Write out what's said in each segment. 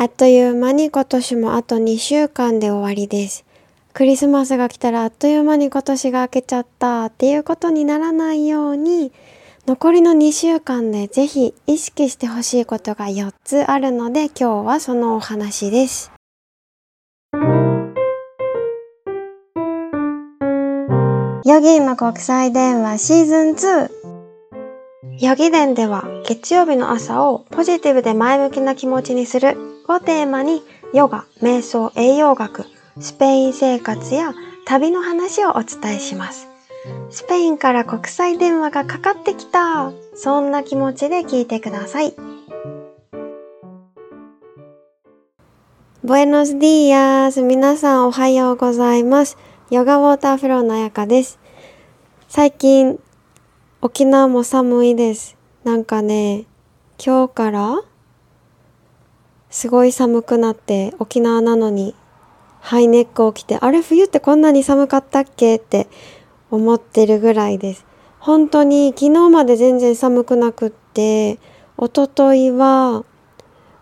あっという間に今年もあと2週間で終わりです。クリスマスが来たらあっという間に今年が明けちゃったっていうことにならないように残りの2週間でぜひ意識してほしいことが4つあるので今日はそのお話です。ヨギンの国際電話シーズン2ヨギ伝では月曜日の朝をポジティブで前向きな気持ちにするをテーマにヨガ、瞑想、栄養学、スペイン生活や旅の話をお伝えします。スペインから国際電話がかかってきた。そんな気持ちで聞いてください。Buenos días! 皆さんおはようございます。ヨガウォーターフローのやかです。最近、沖縄も寒いです。なんかね、今日からすごい寒くなって沖縄なのにハイネックを着て、あれ冬ってこんなに寒かったっけ？って思ってるぐらいです。本当に昨日まで全然寒くなくって、おとといは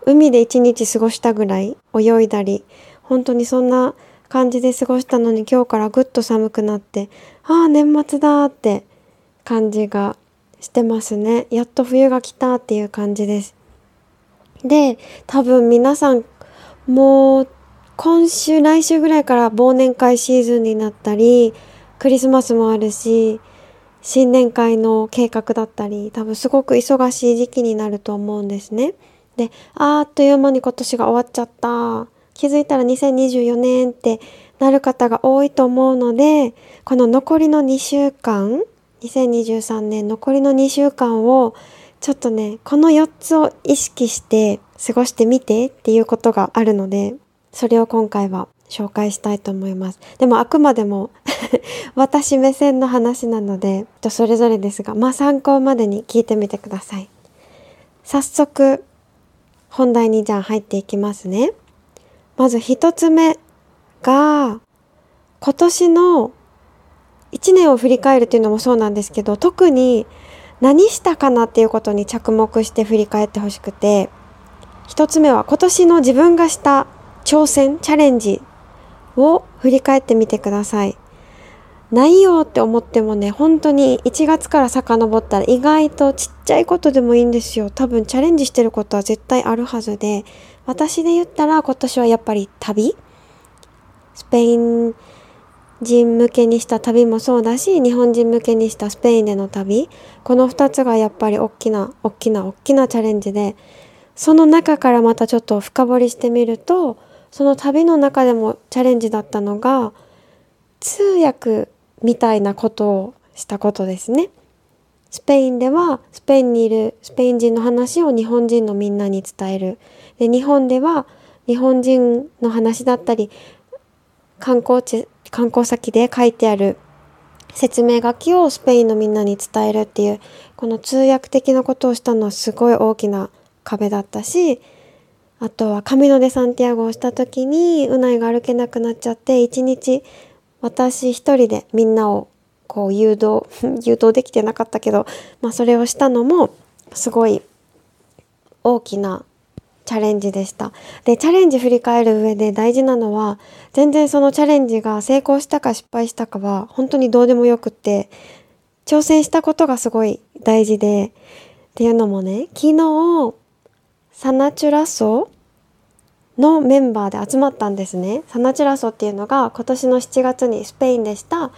海で一日過ごしたぐらい泳いだり、本当にそんな感じで過ごしたのに今日からぐっと寒くなって、ああ、年末だって感じがしてますね。やっと冬が来たっていう感じです。で、多分皆さんもう今週来週ぐらいから忘年会シーズンになったり、クリスマスもあるし新年会の計画だったり多分すごく忙しい時期になると思うんですね。であっという間に今年が終わっちゃった気づいたら2024年ってなる方が多いと思うのでこの残りの2週間2023年残りの2週間をちょっとねこの4つを意識して過ごしてみてっていうことがあるのでそれを今回は紹介したいと思います。でもあくまでも 私目線の話なのでそれぞれですがまあ参考までに聞いてみてください。早速本題にじゃあ入っていきますね。まず一つ目が今年の1年を振り返るっていうのもそうなんですけど特に何したかなっていうことに着目して振り返ってほしくて一つ目は今年の自分がした挑戦チャレンジを振り返ってみてください。ないよって思ってもね、本当に1月から遡ったら意外とちっちゃいことでもいいんですよ。多分チャレンジしてることは絶対あるはずで、私で言ったら今年はやっぱり旅スペイン人向けにした旅もそうだし、日本人向けにしたスペインでの旅、この2つがやっぱり大きな、大きな、大きなチャレンジで、その中からまたちょっと深掘りしてみると、その旅の中でもチャレンジだったのが通訳みたいなことをしたことですね。スペインではスペインにいるスペイン人の話を日本人のみんなに伝える。で日本では日本人の話だったり観光地観光先で書いてある説明書きをスペインのみんなに伝えるっていうこの通訳的なことをしたのはすごい大きな壁だったしあとはカミノ・デ・サンティアゴをした時にうないが歩けなくなっちゃって一日私一人でみんなをこう誘導 誘導できてなかったけど、まあ、それをしたのもすごい大きなチャレンジでした。でチャレンジ振り返る上で大事なのは全然そのチャレンジが成功したか失敗したかは本当にどうでもよくって挑戦したことがすごい大事でっていうのもね昨日サナチュラソのメンバーで集まったんですね。サナチュラソっていうのが今年の7月にスペインでした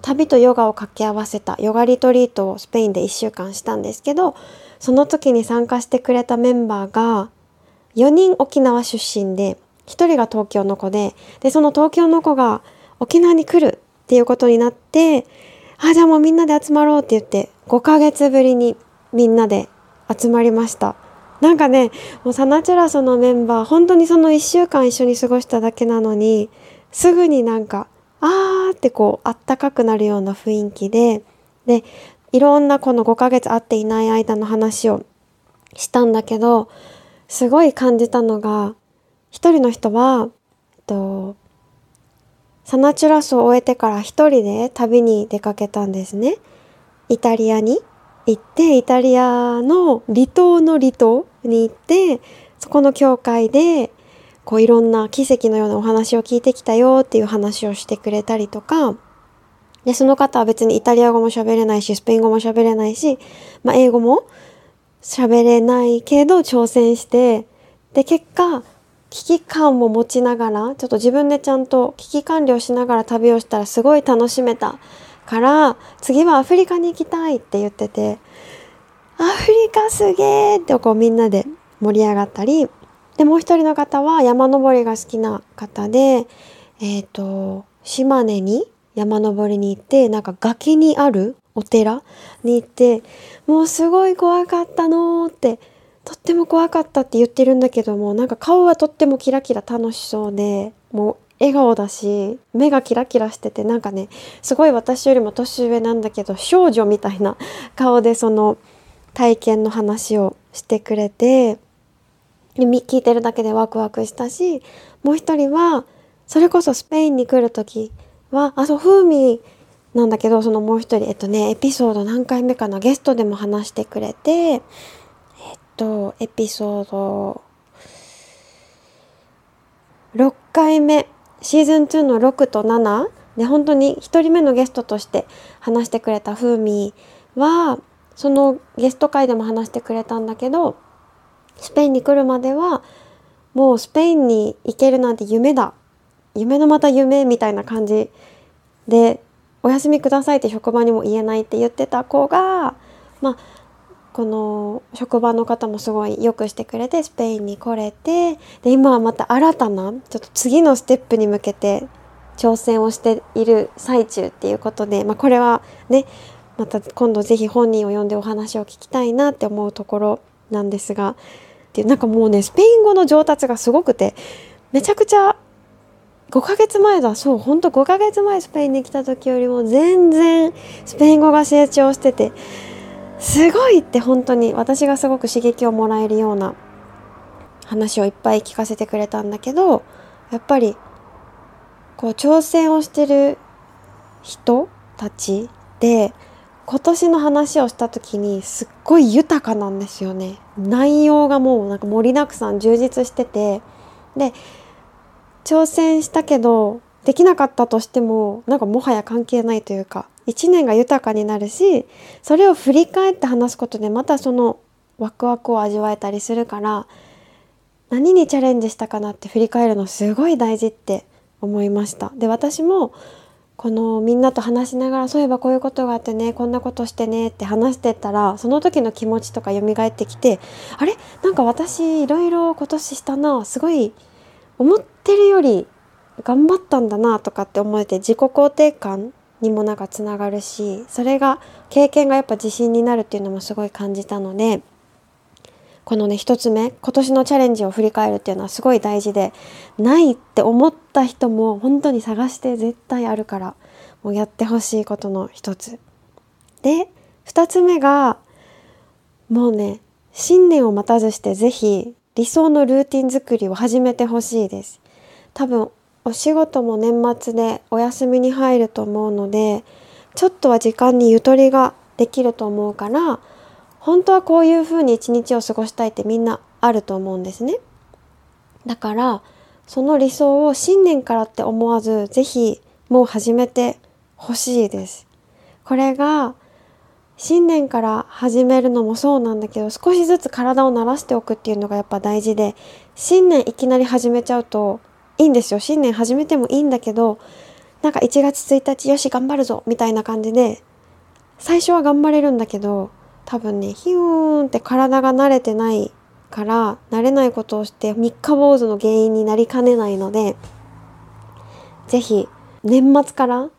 旅とヨガを掛け合わせたヨガリトリートをスペインで1週間したんですけどその時に参加してくれたメンバーが4人沖縄出身で1人が東京の子ででその東京の子が沖縄に来るっていうことになってあじゃあもうみんなで集まろうって言って5ヶ月ぶりにみんなで集まりました。なんかねもうサナチュラソのメンバー本当にその1週間一緒に過ごしただけなのにすぐになんかあーってこうあったかくなるような雰囲気ででいろんなこの5ヶ月会っていない間の話をしたんだけどすごい感じたのが一人の人は、えっと、サナチュラスを終えてから一人で旅に出かけたんですね。イタリアに行ってイタリアの離島の離島に行ってそこの教会でこういろんな奇跡のようなお話を聞いてきたよっていう話をしてくれたりとかでその方は別にイタリア語も喋れないしスペイン語も喋れないし、まあ、英語も喋れないけど挑戦してで結果危機感を持ちながらちょっと自分でちゃんと危機管理をしながら旅をしたらすごい楽しめたから次はアフリカに行きたいって言っててアフリカすげーってこうみんなで盛り上がったりでもう一人の方は山登りが好きな方でえっ、ー、と島根に山登りに行ってなんか崖にあるお寺に行ってもうすごい怖かったのってとっても怖かったって言ってるんだけどもなんか顔はとってもキラキラ楽しそうでもう笑顔だし目がキラキラしててなんかねすごい私よりも年上なんだけど少女みたいな顔でその体験の話をしてくれて聞いてるだけでワクワクしたしもう一人はそれこそスペインに来る時はあそう風味なんだけどそのもう一人えっとねエピソード何回目かなゲストでも話してくれてえっとエピソード6回目シーズン2の6と7で本当に1人目のゲストとして話してくれたふうみはそのゲスト会でも話してくれたんだけどスペインに来るまではもうスペインに行けるなんて夢だ。夢のまた夢みたいな感じでお休みくださいって職場にも言えないって言ってた子がまあこの職場の方もすごい良くしてくれてスペインに来れてで今はまた新たなちょっと次のステップに向けて挑戦をしている最中っていうことで、まあ、これはねまた今度是非本人を呼んでお話を聞きたいなって思うところなんですがでなんかもうねスペイン語の上達がすごくてめちゃくちゃ5ヶ月前だそうほんと5ヶ月前スペインに来た時よりも全然スペイン語が成長しててすごいって本当に私がすごく刺激をもらえるような話をいっぱい聞かせてくれたんだけどやっぱりこう挑戦をしてる人たちで今年の話をした時にすっごい豊かなんですよね。内容がもうなんか盛りだくさん充実しててで挑戦したけどできなかったとしてもなんかもはや関係ないというか1年が豊かになるしそれを振り返って話すことでまたそのワクワクを味わえたりするから何にチャレンジしたかなって振り返るのすごい大事って思いました。で私もこのみんなと話しながらそういえばこういうことがあってねこんなことしてねって話してたらその時の気持ちとか蘇ってきてあれ？なんか私いろいろ今年したなすごい思ってるより頑張ったんだなとかって思えて自己肯定感にもなんかつながるしそれが経験がやっぱ自信になるっていうのもすごい感じたのでこのね一つ目今年のチャレンジを振り返るっていうのはすごい大事でないって思った人も本当に探して絶対あるからもうやってほしいことの一つ。で2つ目がもうね新年を待たずして是非理想のルーティン作りを始めてほしいです。多分お仕事も年末でお休みに入ると思うのでちょっとは時間にゆとりができると思うから本当はこういうふうに一日を過ごしたいってみんなあると思うんですね。だからその理想を新年からって思わず是非もう始めてほしいです。これが新年から始めるのもそうなんだけど少しずつ体を慣らしておくっていうのがやっぱ大事で新年いきなり始めちゃうといいんですよ。新年始めてもいいんだけどなんか1月1日よし頑張るぞみたいな感じで最初は頑張れるんだけど多分ねヒューンって体が慣れてないから慣れないことをして三日坊主の原因になりかねないので是非年末から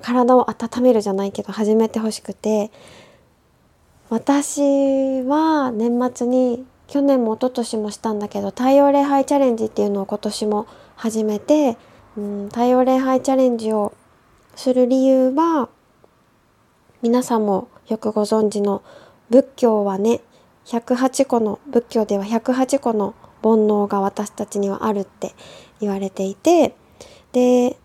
体を温めるじゃないけど始めてほしくて私は年末に去年も一昨年もしたんだけど太陽礼拝チャレンジっていうのを今年も始めて、うん、太陽礼拝チャレンジをする理由は皆さんもよくご存知の仏教はね108個の仏教では108個の煩悩が私たちにはあるって言われていてで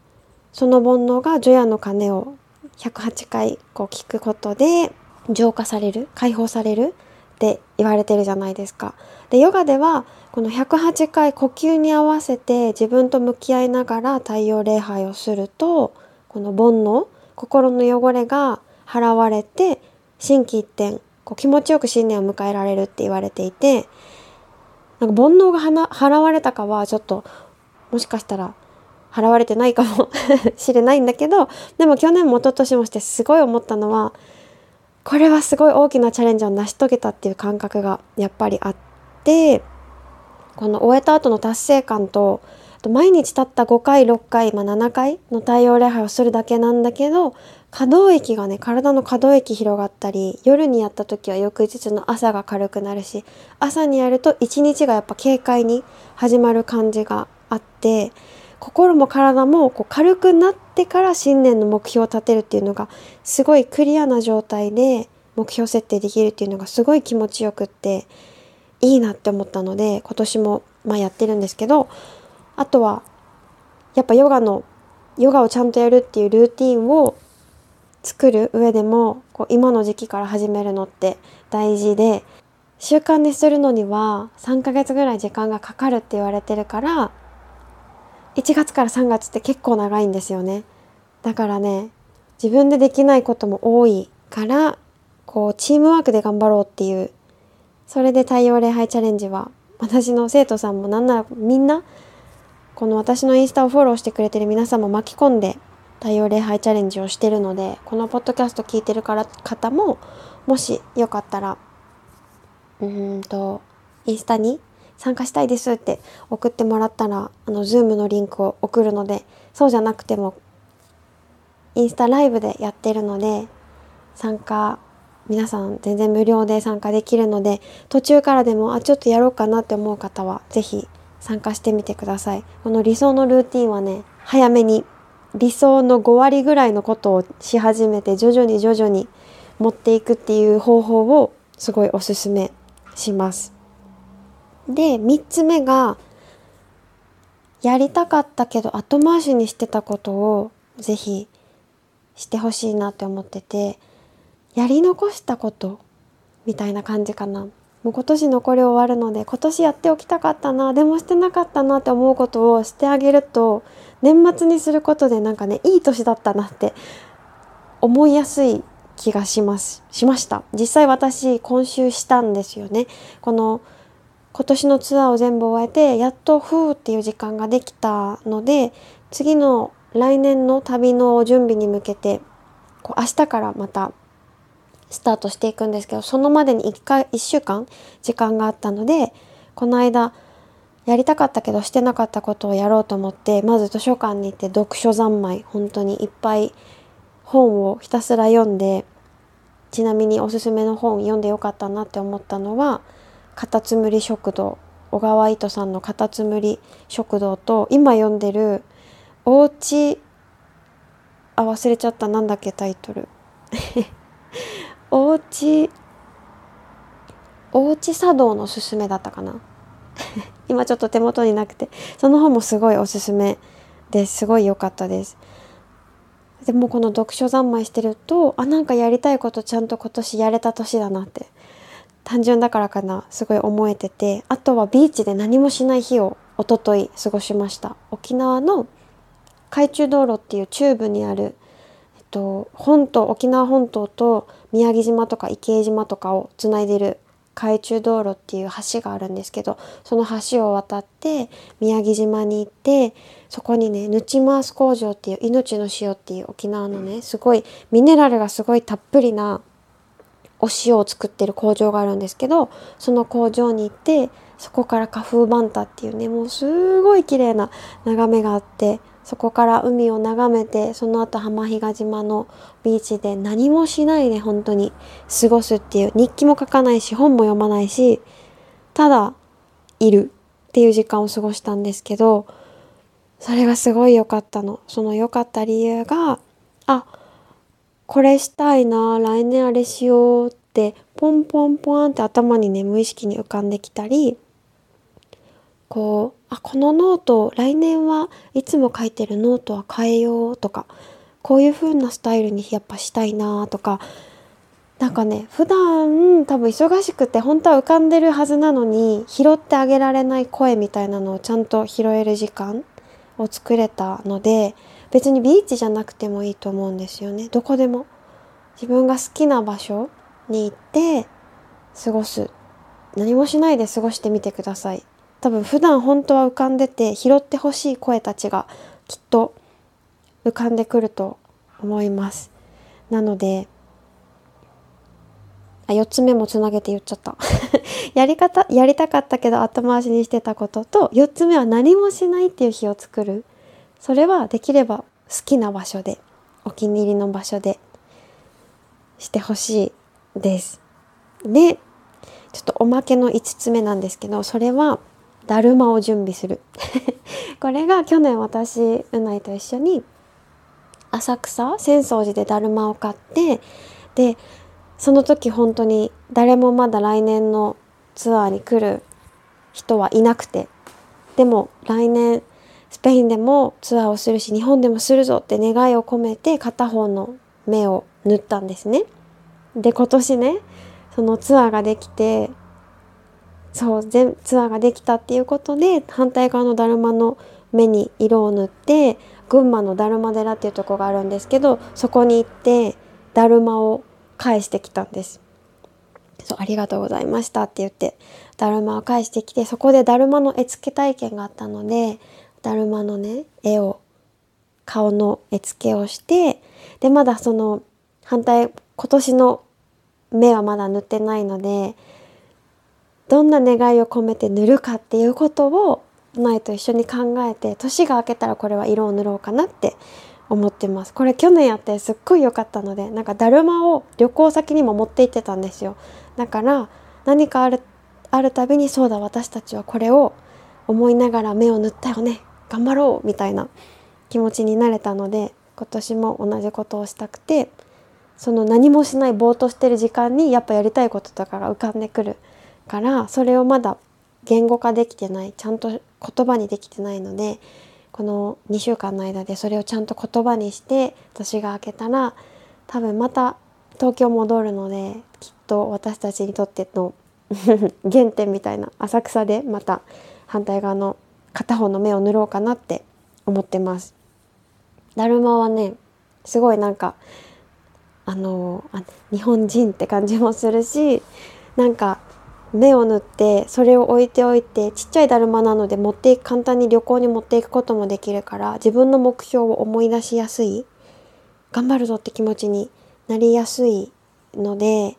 その煩悩が除夜の鐘を108回こう聞くことで浄化される解放されるって言われてるじゃないですか。でヨガではこの108回呼吸に合わせて自分と向き合いながら太陽礼拝をするとこの煩悩心の汚れが払われて心機一転こう気持ちよく新年を迎えられるって言われていてなんか煩悩が払われたかはちょっともしかしたら払われてないかも しれないんだけどでも去年も一昨年もしてすごい思ったのはこれはすごい大きなチャレンジを成し遂げたっていう感覚がやっぱりあってこの終えた後の達成感と毎日たった5回6回、まあ、7回の太陽礼拝をするだけなんだけど可動域がね体の可動域広がったり夜にやった時は翌日の朝が軽くなるし朝にやると一日がやっぱ軽快に始まる感じがあって心も体もこう軽くなってから新年の目標を立てるっていうのがすごいクリアな状態で目標設定できるっていうのがすごい気持ちよくっていいなって思ったので今年もまあやってるんですけどあとはやっぱヨガのヨガをちゃんとやるっていうルーティンを作る上でもこう今の時期から始めるのって大事で習慣にするのには3ヶ月ぐらい時間がかかるって言われてるから1月から3月って結構長いんですよね。だからね自分でできないことも多いからこうチームワークで頑張ろうっていうそれで太陽礼拝チャレンジは私の生徒さんもなんならみんなこの私のインスタをフォローしてくれてる皆さんも巻き込んで太陽礼拝チャレンジをしてるのでこのポッドキャスト聞いてるから方ももしよかったらうんとインスタに参加したいですって送ってもらったらあの Zoom のリンクを送るのでそうじゃなくてもインスタライブでやってるので参加皆さん全然無料で参加できるので途中からでもあちょっとやろうかなって思う方は是非参加してみてください。この理想のルーティンはね早めに理想の5割ぐらいのことをし始めて徐々に徐々に持っていくっていう方法をすごいおすすめします。で3つ目がやりたかったけど後回しにしてたことを是非してほしいなって思っててやり残したことみたいな感じかな。もう今年残り終わるので今年やっておきたかったなでもしてなかったなって思うことをしてあげると年末にすることでなんかねいい年だったなって思いやすい気がします。しました。実際私今週したんですよね。この今年のツアーを全部終えてやっとふーっていう時間ができたので次の来年の旅の準備に向けてこう明日からまたスタートしていくんですけどそのまでに1回1週間時間があったのでこの間やりたかったけどしてなかったことをやろうと思ってまず図書館に行って読書三昧本当にいっぱい本をひたすら読んでちなみにおすすめの本読んでよかったなって思ったのはカタツムリ食堂小川糸さんのカタツムリ食堂と今読んでるおうちあ忘れちゃったなんだっけタイトル。おうちおうち茶道のすすめだったかな。今ちょっと手元になくてその本もすごいおすすめです。ごい良かったです。でもこの読書三昧してるとあなんかやりたいことちゃんと今年やれた年だなって単純だからかな。すごい思えててあとはビーチで何もしない日を一昨日過ごしました。沖縄の海中道路っていう中部にある、えっと、本島沖縄本島と宮城島とか池江島とかをつないでる海中道路っていう橋があるんですけどその橋を渡って宮城島に行ってそこにねヌチマース工場っていう命の塩っていう沖縄のねすごいミネラルがすごいたっぷりなお塩を作ってる工場があるんですけどその工場に行ってそこから花風バンタっていうねもうすごい綺麗な眺めがあってそこから海を眺めてその後浜比嘉島のビーチで何もしないで本当に過ごすっていう日記も書かないし本も読まないしただいるっていう時間を過ごしたんですけどそれがすごい良かったの。その良かった理由がこれしたいな来年あれしようってポンポンポンって頭にね無意識に浮かんできたりこうあこのノート来年はいつも書いてるノートは変えようとかこういう風なスタイルにやっぱしたいなとかなんかね普段多分忙しくて本当は浮かんでるはずなのに拾ってあげられない声みたいなのをちゃんと拾える時間を作れたので別にビーチじゃなくてもいいと思うんですよね。どこでも。自分が好きな場所に行って過ごす。何もしないで過ごしてみてください。多分普段本当は浮かんでて拾ってほしい声たちがきっと浮かんでくると思います。なのであ4つ目もつなげて言っちゃった。やり方やりたかったけど後回しにしてたことと4つ目は何もしないっていう日を作る。それはできれば好きな場所でお気に入りの場所でしてほしいです。でちょっとおまけの5つ目なんですけどそれはだるまを準備する。これが去年私うないと一緒に浅草浅草寺でだるまを買ってでその時本当に誰もまだ来年のツアーに来る人はいなくてでも来年スペインでもツアーをするし日本でもするぞって願いを込めて片方の目を塗ったんですね。で今年ねそのツアーができてそう全ツアーができたっていうことで反対側のだるまの目に色を塗って群馬のだるま寺っていうとこがあるんですけどそこに行ってだるまを返してきたんです。そうありがとうございましたって言ってだるまを返してきてそこでだるまの絵付け体験があったのでだるまのね絵を顔の絵付けをしてでまだその反対今年の目はまだ塗ってないのでどんな願いを込めて塗るかっていうことを苗と一緒に考えて年が明けたらこれは色を塗ろうかなって思ってます。これ去年やってすっごい良かったのでなんかだるまを旅行先にも持って行ってたんですよ。だから何かあるあるたびにそうだ私たちはこれを思いながら目を塗ったよね頑張ろうみたいな気持ちになれたので今年も同じことをしたくてその何もしないぼーっとしてる時間にやっぱやりたいこととかが浮かんでくるからそれをまだ言語化できてないちゃんと言葉にできてないのでこの2週間の間でそれをちゃんと言葉にして年が明けたら多分また東京戻るのできっと私たちにとっての 原点みたいな浅草でまた反対側の片方の目を塗ろうかなって思ってます。だるまはねすごいなんかあのあ日本人って感じもするしなんか目を塗ってそれを置いておいてちっちゃいだるまなので持っていく簡単に旅行に持っていくこともできるから自分の目標を思い出しやすい頑張るぞって気持ちになりやすいので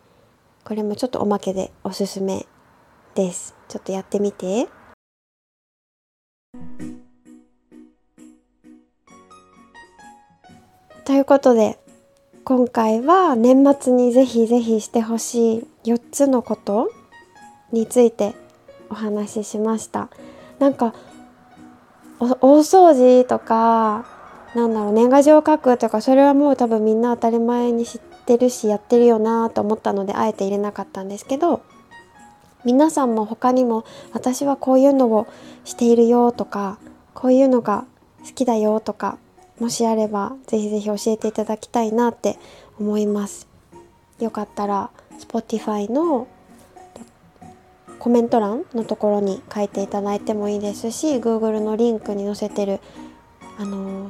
これもちょっとおまけでおすすめですちょっとやってみてということで今回は年末にぜひぜひしてほしい4つのことについてお話ししました。なんか大掃除とかなんだろう年賀状を書くとかそれはもう多分みんな当たり前に知ってるしやってるよなと思ったのであえて入れなかったんですけど皆さんも他にも私はこういうのをしているよとかこういうのが好きだよとかもしあればぜひぜひ教えていただきたいなって思いますよかったら Spotify のコメント欄のところに書いていただいてもいいですし Google のリンクに載せてるあの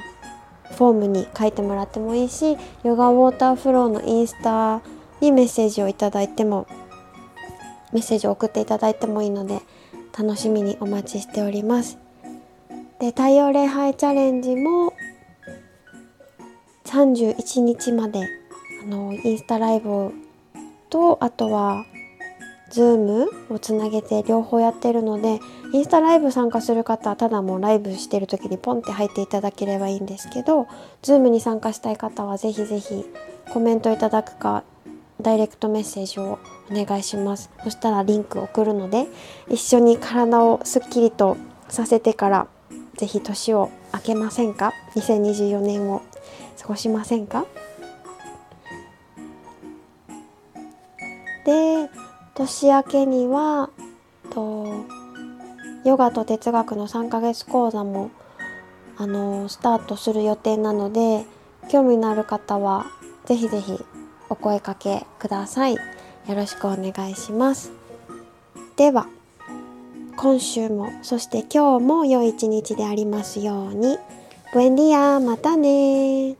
フォームに書いてもらってもいいしヨガウォーターフローのインスタにメッセージをいただいてもメッセージを送っていただいてもいいので楽しみにお待ちしております。で太陽礼拝チャレンジも31日まであのインスタライブとあとは Zoom をつなげて両方やってるのでインスタライブ参加する方はただもうライブしてる時にポンって入っていただければいいんですけど Zoom に参加したい方は是非是非コメントいただくかダイレクトメッセージをお願いします。そしたらリンク送るので一緒に体をすっきりとさせてから是非年を明けませんか？2024年を。過ごしませんか？で年明けにはとヨガと哲学の3ヶ月講座もあのスタートする予定なので興味のある方はぜひぜひお声かけください。よろしくお願いします。では今週もそして今日も良い一日でありますように。ブエンディアまたね